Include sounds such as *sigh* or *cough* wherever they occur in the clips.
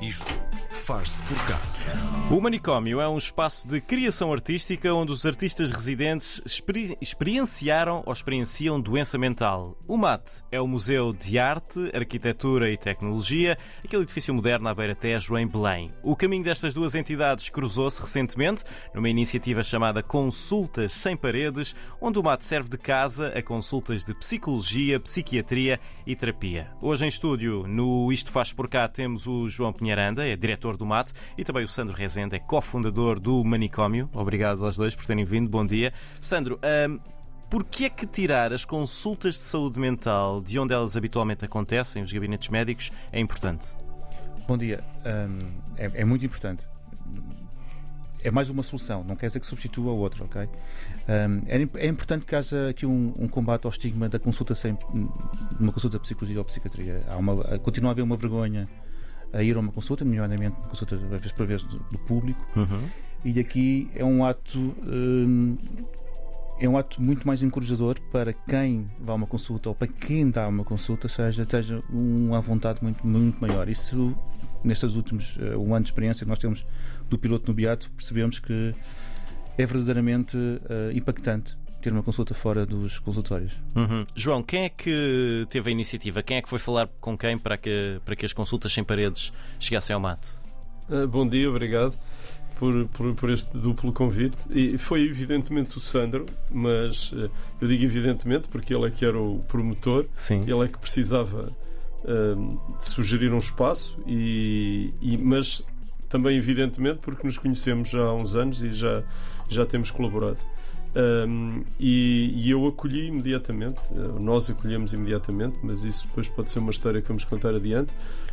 Isto faz-se por cá. O Manicômio é um espaço de criação artística onde os artistas residentes experi experienciaram ou experienciam doença mental. O MAT é o Museu de Arte, Arquitetura e Tecnologia, aquele edifício moderno à beira-tejo em Belém. O caminho destas duas entidades cruzou-se recentemente numa iniciativa chamada Consultas Sem Paredes, onde o MAT serve de casa a consultas de psicologia, psiquiatria e terapia. Hoje em estúdio, no Isto Faz Por Cá, temos o João Pinharanda, é diretor do MAT, e também o Sandro Rezende, é cofundador do Manicômio. Obrigado aos dois por terem vindo. Bom dia. Sandro, hum, porquê é que tirar as consultas de saúde mental de onde elas habitualmente acontecem, os gabinetes médicos, é importante? Bom dia. Hum, é, é muito importante. É mais uma solução, não quer dizer que substitua a outra, ok? Um, é, é, importante que haja aqui um, um, combate ao estigma da consulta sem uma consulta de psicologia ou psiquiatria. Há uma, continua a haver uma vergonha a ir a uma consulta, nomeadamente uma consulta vez por vez do, do público. Uhum. E aqui é um ato hum, é um ato muito mais encorajador para quem vai a uma consulta ou para quem dá uma consulta, seja, seja uma vontade muito, muito maior. Isso, nestes últimos uh, um ano de experiência que nós temos do piloto no Beato, percebemos que é verdadeiramente uh, impactante ter uma consulta fora dos consultórios. Uhum. João, quem é que teve a iniciativa? Quem é que foi falar com quem para que, para que as consultas sem paredes chegassem ao mate? Uh, bom dia, obrigado por, por, por, este duplo convite. E foi evidentemente o Sandro, mas uh, eu digo evidentemente porque ele é que era o promotor, Sim. ele é que precisava uh, de sugerir um espaço, e, e, mas também evidentemente porque nos conhecemos já há uns anos e já, já temos colaborado. Um, e, e, eu acolhi imediatamente, uh, nós acolhemos imediatamente, mas isso depois pode ser uma história que vamos contar adiante.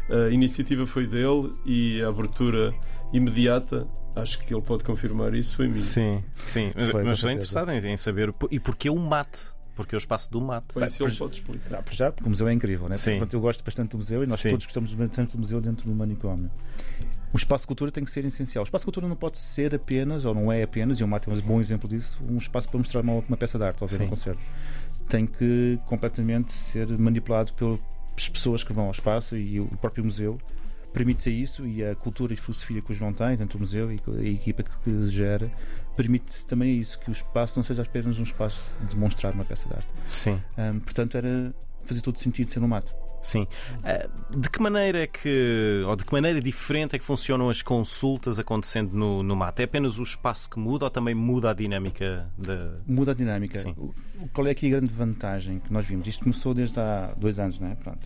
A iniciativa foi dele e a abertura imediata, acho que ele pode confirmar isso, foi minha. Sim, sim, mas, foi, mas estou interessado em, em saber e porquê o mate. Porque é o espaço do mate. Bem, se ele pode explicar. Não, já, porque o museu é incrível, né? Sim. Portanto, eu gosto bastante do museu e nós Sim. todos gostamos bastante do museu dentro do manicômio. O espaço de cultura tem que ser essencial. O espaço de cultura não pode ser apenas, ou não é apenas, e o Mate é um bom exemplo disso, um espaço para mostrar uma, uma peça de arte ou ver um concerto. Tem que completamente ser manipulado pelas pessoas que vão ao espaço e o próprio museu permite-se isso e a cultura e filosofia que o João tem dentro do museu e a equipa que gera permite também isso, que o espaço não seja apenas um espaço de demonstrar uma peça de arte. Sim. Um, portanto, era fazer todo sentido ser no mato. Sim. Uh, de que maneira é que, ou de que maneira diferente é que funcionam as consultas acontecendo no, no mato? É apenas o espaço que muda ou também muda a dinâmica da. Muda a dinâmica. Sim. Qual é aqui a grande vantagem que nós vimos? Isto começou desde há dois anos, não é? Pronto.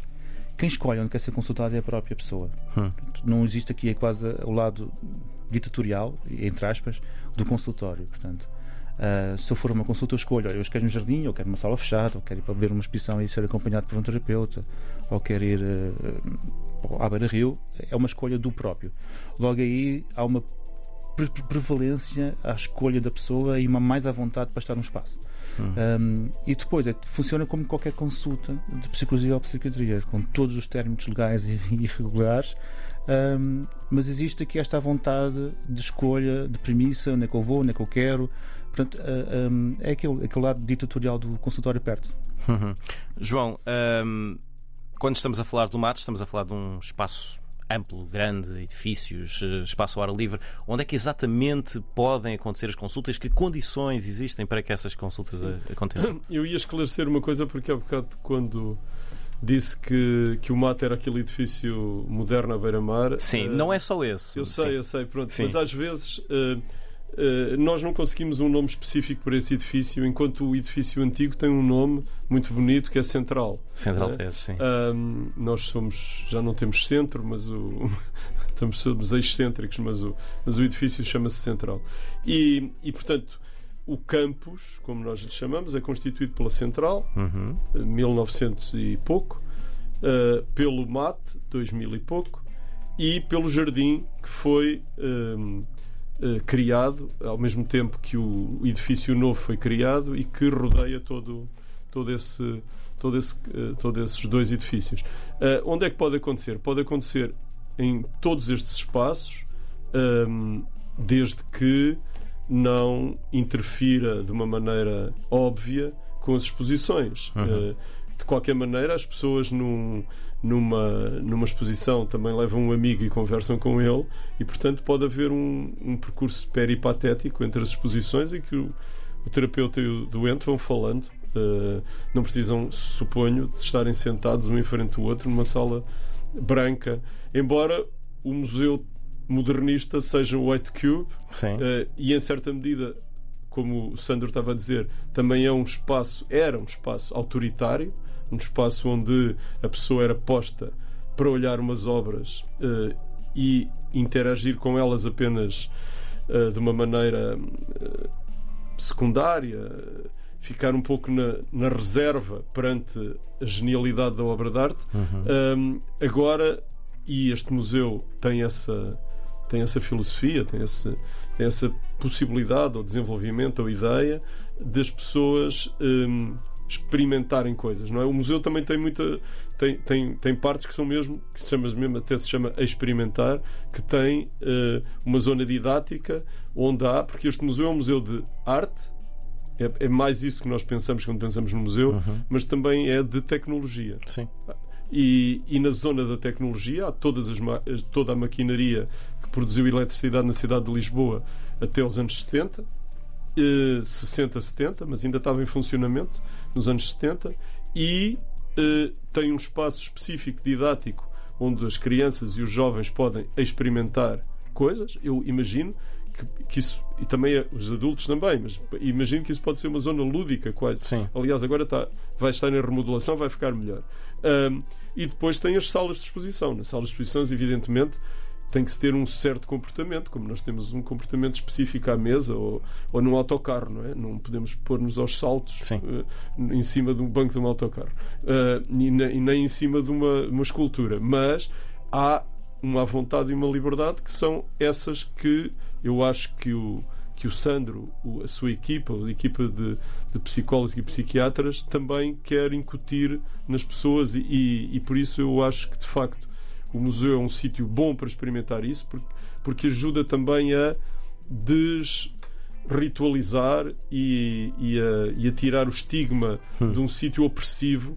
Quem escolhe onde quer ser consultado é a própria pessoa. Hum. Não existe aqui é quase o lado ditatorial, entre aspas, do consultório. Portanto, uh, se eu for uma consulta, eu escolho, eu quero um jardim, ou quero uma sala fechada, ou quero ir para ver uma exposição e ser acompanhado por um terapeuta, ou quero ir uh, à beira-rio. É uma escolha do próprio. Logo aí há uma pre prevalência à escolha da pessoa e uma mais à vontade para estar no espaço. Hum. Um, e depois é, funciona como qualquer consulta de psicologia ou psiquiatria, com todos os términos legais e *laughs* irregulares. Um, mas existe aqui esta vontade de escolha, de premissa, onde é que eu vou, onde é que eu quero. Portanto, uh, um, é aquele, aquele lado ditatorial do consultório perto. Uhum. João, um, quando estamos a falar do mato, estamos a falar de um espaço amplo, grande, edifícios, espaço ao ar livre. Onde é que exatamente podem acontecer as consultas? Que condições existem para que essas consultas Sim. aconteçam? *coughs* Eu ia esclarecer uma coisa porque há bocado quando disse que, que o mato era aquele edifício moderno à beira-mar. Sim, uh, não é só esse. Eu sei, Sim. eu sei, pronto. Sim. Mas às vezes. Uh, Uh, nós não conseguimos um nome específico para esse edifício, enquanto o edifício antigo tem um nome muito bonito que é Central. Central né? Tese, sim. Um, nós somos, já não temos centro, mas o, *laughs* estamos, somos excêntricos, mas o, mas o edifício chama-se Central. E, e, portanto, o campus, como nós lhe chamamos, é constituído pela Central, uhum. 1900 e pouco, uh, pelo MAT, 2000 e pouco, e pelo Jardim, que foi. Um, Uh, criado ao mesmo tempo que o edifício novo foi criado e que rodeia todo, todo esse, todo esse, uh, todos esses dois edifícios. Uh, onde é que pode acontecer? Pode acontecer em todos estes espaços, um, desde que não interfira de uma maneira óbvia com as exposições. Uhum. De qualquer maneira, as pessoas num, numa, numa exposição também levam um amigo e conversam com ele, e portanto pode haver um, um percurso peripatético entre as exposições em que o, o terapeuta e o doente vão falando. Uh, não precisam, suponho, de estarem sentados um em frente ao outro numa sala branca, embora o museu modernista seja o White Cube uh, e em certa medida como o Sandro estava a dizer, também é um espaço, era um espaço autoritário, um espaço onde a pessoa era posta para olhar umas obras uh, e interagir com elas apenas uh, de uma maneira uh, secundária, ficar um pouco na, na, reserva perante a genialidade da obra de arte. Uhum. Um, agora, e este museu tem essa tem essa filosofia, tem, esse, tem essa possibilidade ou desenvolvimento ou ideia das pessoas um, experimentarem coisas, não é? O museu também tem muita tem, tem, tem partes que são mesmo que se chama mesmo até se chama experimentar, que tem uh, uma zona didática onde há, porque este museu é um museu de arte, é, é mais isso que nós pensamos quando pensamos no museu, uhum. mas também é de tecnologia. Sim. E, e, na zona da tecnologia há todas as, toda a maquinaria que produziu eletricidade na cidade de Lisboa até os anos 70, 60, 70, mas ainda estava em funcionamento nos anos 70, e eh, tem um espaço específico didático onde as crianças e os jovens podem experimentar coisas. Eu imagino que, que isso, e também os adultos também, mas imagino que isso pode ser uma zona lúdica quase. Sim. Aliás, agora está, vai estar em remodelação, vai ficar melhor. Um, e depois tem as salas de exposição. Nas salas de exposições, evidentemente, tem que se ter um certo comportamento, como nós temos um comportamento específico à mesa ou, ou num autocarro, não é? Não podemos pôr-nos aos saltos uh, em cima de um banco de um autocarro uh, e, ne, e, nem em cima de uma, uma escultura, mas há uma vontade e uma liberdade que são essas que eu acho que o que o Sandro, a sua equipa, a equipa de, de psicólogos e psiquiatras, também quer incutir nas pessoas, e, e, e por isso eu acho que de facto o museu é um sítio bom para experimentar isso, porque, porque ajuda também a desritualizar e, e, a, e a tirar o estigma hum. de um sítio opressivo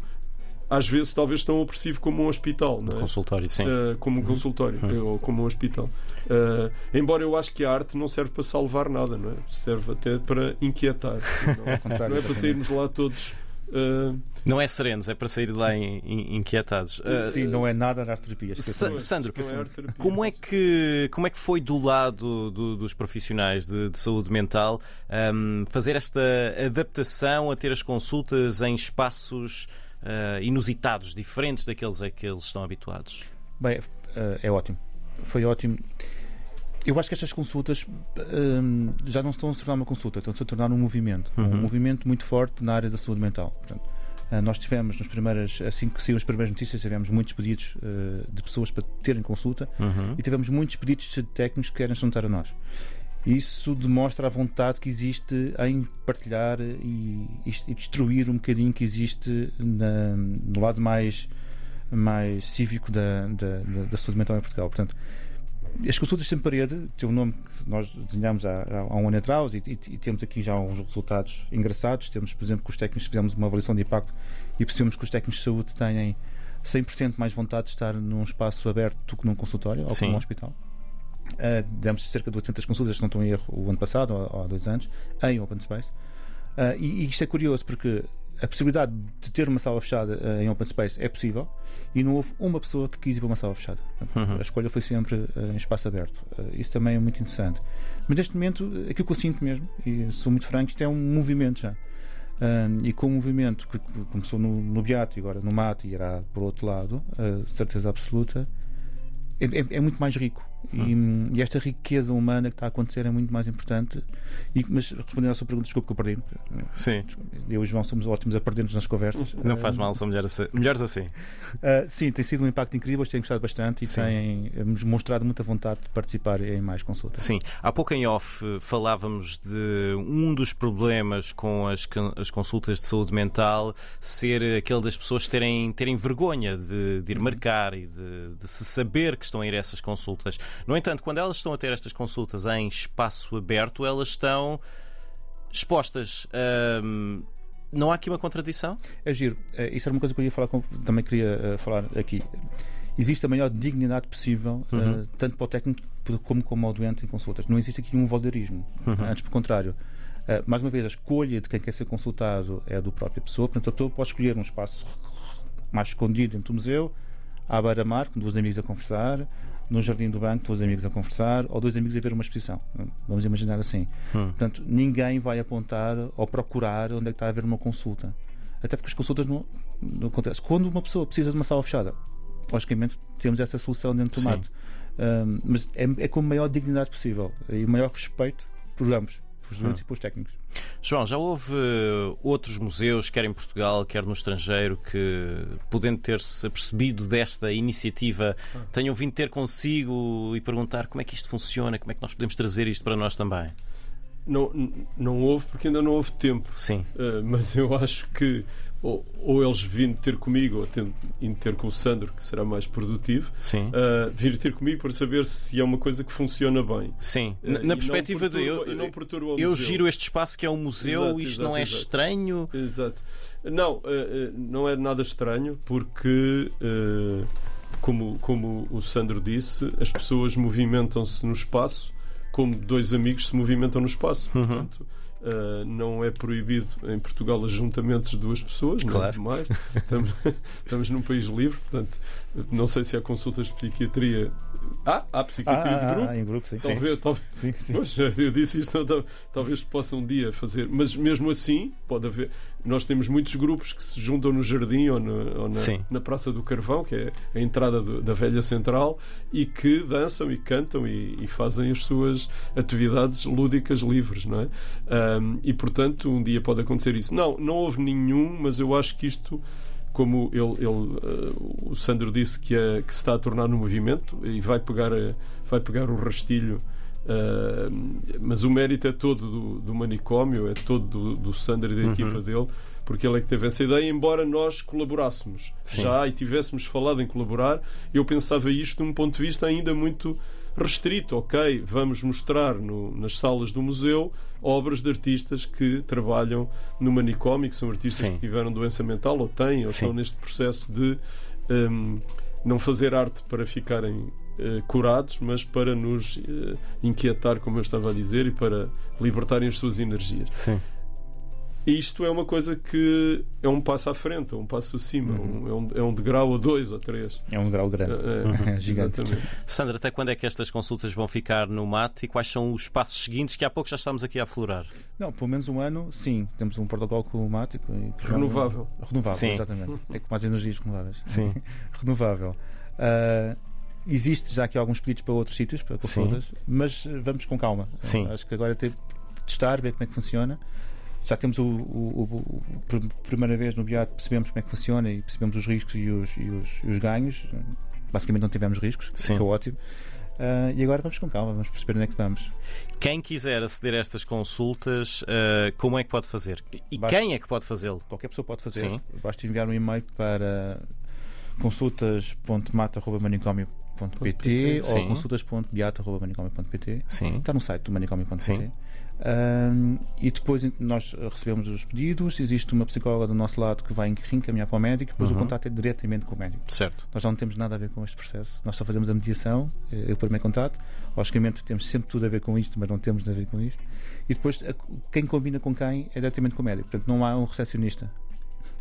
às vezes talvez tão opressivo como um hospital, não é? Consultório, sim. Uh, como um uhum. consultório uhum. ou como um hospital. Uh, embora eu acho que a arte não serve para salvar nada, não é? Serve até para inquietar. *laughs* Não, não é para sairmos lá todos Uh, não é serenos, é para sair de lá in, in, inquietados. Uh, Sim, não é nada arte terapia. Sandro, é como, é que, como é que foi do lado do, dos profissionais de, de saúde mental um, fazer esta adaptação a ter as consultas em espaços uh, inusitados, diferentes daqueles a que eles estão habituados? Bem, é ótimo. Foi ótimo. Eu acho que estas consultas hum, já não estão a se tornar uma consulta, estão-se a tornar um movimento. Uhum. Um movimento muito forte na área da saúde mental. Portanto, uh, nós tivemos, nas primeiras, assim que saíram as primeiras notícias, tivemos muitos pedidos uh, de pessoas para terem consulta uhum. e tivemos muitos pedidos de técnicos que querem juntar a nós. Isso demonstra a vontade que existe em partilhar e, e destruir um bocadinho que existe na, no lado mais, mais cívico da, da, da, da saúde mental em Portugal. Portanto, as consultas sem parede tem um nome que nós desenhámos há, há um ano atrás e, e, e, temos aqui já uns resultados engraçados. Temos, por exemplo, que os técnicos fizemos uma avaliação de impacto e percebemos que os técnicos de saúde têm 100% mais vontade de estar num espaço aberto do que num consultório ou num hospital. Uh, demos cerca de 800 consultas, se não estou em erro, o ano passado ou, ou há dois anos, em Open Space. Uh, e, e isto é curioso porque a possibilidade de ter uma sala fechada uh, em open space é possível e não houve uma pessoa que quis ir para uma sala fechada. Portanto, uhum. A escolha foi sempre uh, em espaço aberto. Uh, isso também é muito interessante. Mas neste momento, aquilo que eu sinto mesmo, e sou muito franco, isto é um movimento já. e com o movimento que começou no, no Beato e agora no Mato e irá por outro lado, certeza absoluta, é, é, é muito mais rico. Hum. E, e, esta riqueza humana que está a acontecer é muito mais importante. E, mas respondendo à sua pergunta, desculpe que eu perdi. Sim. Eu e o João somos ótimos a perder-nos nas conversas. Não faz mal, são melhores, melhores assim. Uh, sim, tem sido um impacto incrível, têm gostado bastante e sim. têm mostrado muita vontade de participar em mais consultas. Sim, há pouco em off falávamos de um dos problemas com as, as consultas de saúde mental ser aquele das pessoas terem, terem vergonha de, de ir uhum. marcar e de, de se saber que estão a ir a essas consultas. No entanto, quando elas estão a ter estas consultas em espaço aberto, elas estão expostas. Um, Não há aqui uma contradição? É giro. É, isso era uma coisa que eu ia falar também queria uh, falar aqui. Existe a maior dignidade possível, uh, Uhum. tanto para o técnico como como ao doente em consultas. Não existe aqui um voyeurismo. Uhum. Antes, pelo contrário. Mais uma vez, a escolha de quem quer ser consultado é do própria pessoa. Portanto, a pessoa pode escolher um espaço mais escondido dentro do museu, à beira-mar, com dois amigos a conversar, no jardim do banco, dois amigos a conversar, ou dois amigos a ver uma exposição. Vamos imaginar assim. Hum. Portanto, ninguém vai apontar ou procurar onde é que está a haver uma consulta. Até porque as consultas não, não acontecem. Quando uma pessoa precisa de uma sala fechada, logicamente temos essa solução dentro do mato. Um, mas é, é com a maior dignidade possível e o maior respeito por ambos, pelos doentes e pelos técnicos. João, já houve eh, outros museus, quer em Portugal, quer no estrangeiro, que, podendo ter-se apercebido desta iniciativa, tenham vindo ter consigo e perguntar como é que isto funciona, como é que nós podemos trazer isto para nós também? Não, não houve porque ainda não houve tempo. Sim. Uh, mas eu acho que ou, ou eles vindo ter comigo ou tendo, indo ter com o Sandro, que será mais produtivo, uh, vir ter comigo para saber se é uma coisa que funciona bem. Sim. Uh, Na, perspectiva de. Eu, eu giro este espaço que é um museu, Exato, isto exato, não é exato. estranho. Exato. Não, uh, não é nada estranho porque, como, como o Sandro disse, as pessoas movimentam-se no espaço como dois amigos se movimentam no espaço. Uhum. Portanto, uh, não é proibido em Portugal ajuntamentos de duas pessoas, Claro. de mais. Estamos, *laughs* estamos num país livre, portanto, não sei se há consultas de psiquiatria. Ah, há psiquiatria de grupo. em grupo, sim. Talvez, talvez, Sim, sim. Pois, eu disse isto, tal- talvez possa um dia fazer, mas mesmo assim, pode haver. Nós temos muitos grupos que se juntam no jardim ou, no- ou na, na Praça do Carvão, que é a entrada do- da velha central, e que dançam e cantam e, e fazem as suas atividades lúdicas livres, não é? Ahm, e portanto, um dia pode acontecer isso. Não, não houve nenhum, mas eu acho que isto como ele, ele, eh, o Sandro disse que, é- que se está a tornar no movimento e vai pegar, vai pegar o rastilho, eh, mas o mérito é todo do, do manicômio, é todo do, do Sandro e da Uhum. equipa dele, porque ele é que teve essa ideia, embora nós colaborássemos Sim. já e tivéssemos falado em colaborar, eu pensava isto num ponto de vista ainda muito restrito. Ok, vamos mostrar no- nas salas do museu obras de artistas que trabalham no manicômio, que são artistas Sim. que tiveram doença mental ou têm, ou Sim. estão neste processo de hum, não fazer arte para ficarem eh, curados, mas para nos eh, inquietar, como eu estava a dizer, e para libertarem as suas energias. Sim. Isto é uma coisa que é um passo à frente, é um passo acima, um- é, um, é um degrau ou dois ou três. É um grau grande. É, *laughs* é, Gigante. Exatamente. Sandra, até quando é que estas consultas vão ficar no mate e quais são os passos seguintes que há pouco já estamos aqui a aflorar? Não, pelo menos um ano, sim. Temos um protocolo climático. Renovável. Renovável, Sim. exatamente. É com mais energias renováveis. Sim. *laughs* Renovável. Ah, existe já aqui alguns pedidos para outros sítios, para consultas, mas eh, vamos com calma. Sim. Acho que agora é ter de testar, ver como é que funciona. Já temos o, o, o- o- primeira vez no BIAT percebemos como é que funciona e percebemos os riscos e os, e os, e os ganhos. Basicamente não tivemos riscos, Sim. que é ótimo. Ah, e agora vamos com calma, vamos perceber onde é que vamos. Quem quiser aceder a estas consultas, eh, como é que pode fazer? E Basta- quem é que pode fazê-lo? Qualquer pessoa pode fazer. Sim. Basta enviar um e-mail para consultas.mata.manicomio.pt Sim. ou consultas.beata.manicomio.pt Sim. Está no site do manicomio.pt. Sim. Ahm, e depois nós recebemos os pedidos, existe uma psicóloga do nosso lado que vai reencaminhar para o médico, depois Uhum. o contato é diretamente com o médico. Certo. Nós não temos nada a ver com este processo, nós só fazemos a mediação, eh, o primeiro contato. Logicamente temos sempre tudo a ver com isto, mas não temos a ver com isto. E depois quem combina com quem é diretamente com o médico, portanto não há um recepcionista.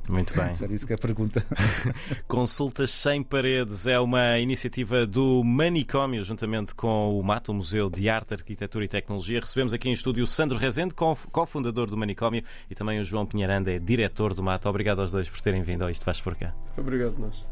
Muito bem. Era isso que é a pergunta. *laughs* Consultas Sem Paredes é uma iniciativa do Manicômio, juntamente com o MAT, o Museu de Arte, Arquitetura e Tecnologia. Recebemos aqui em estúdio o Sandro Rezende, co- cofundador do Manicômio, e também o João Pinheiranda, é diretor do MAT. Obrigado aos dois por terem vindo ao Isto Faz Por Cá. Obrigado, nós.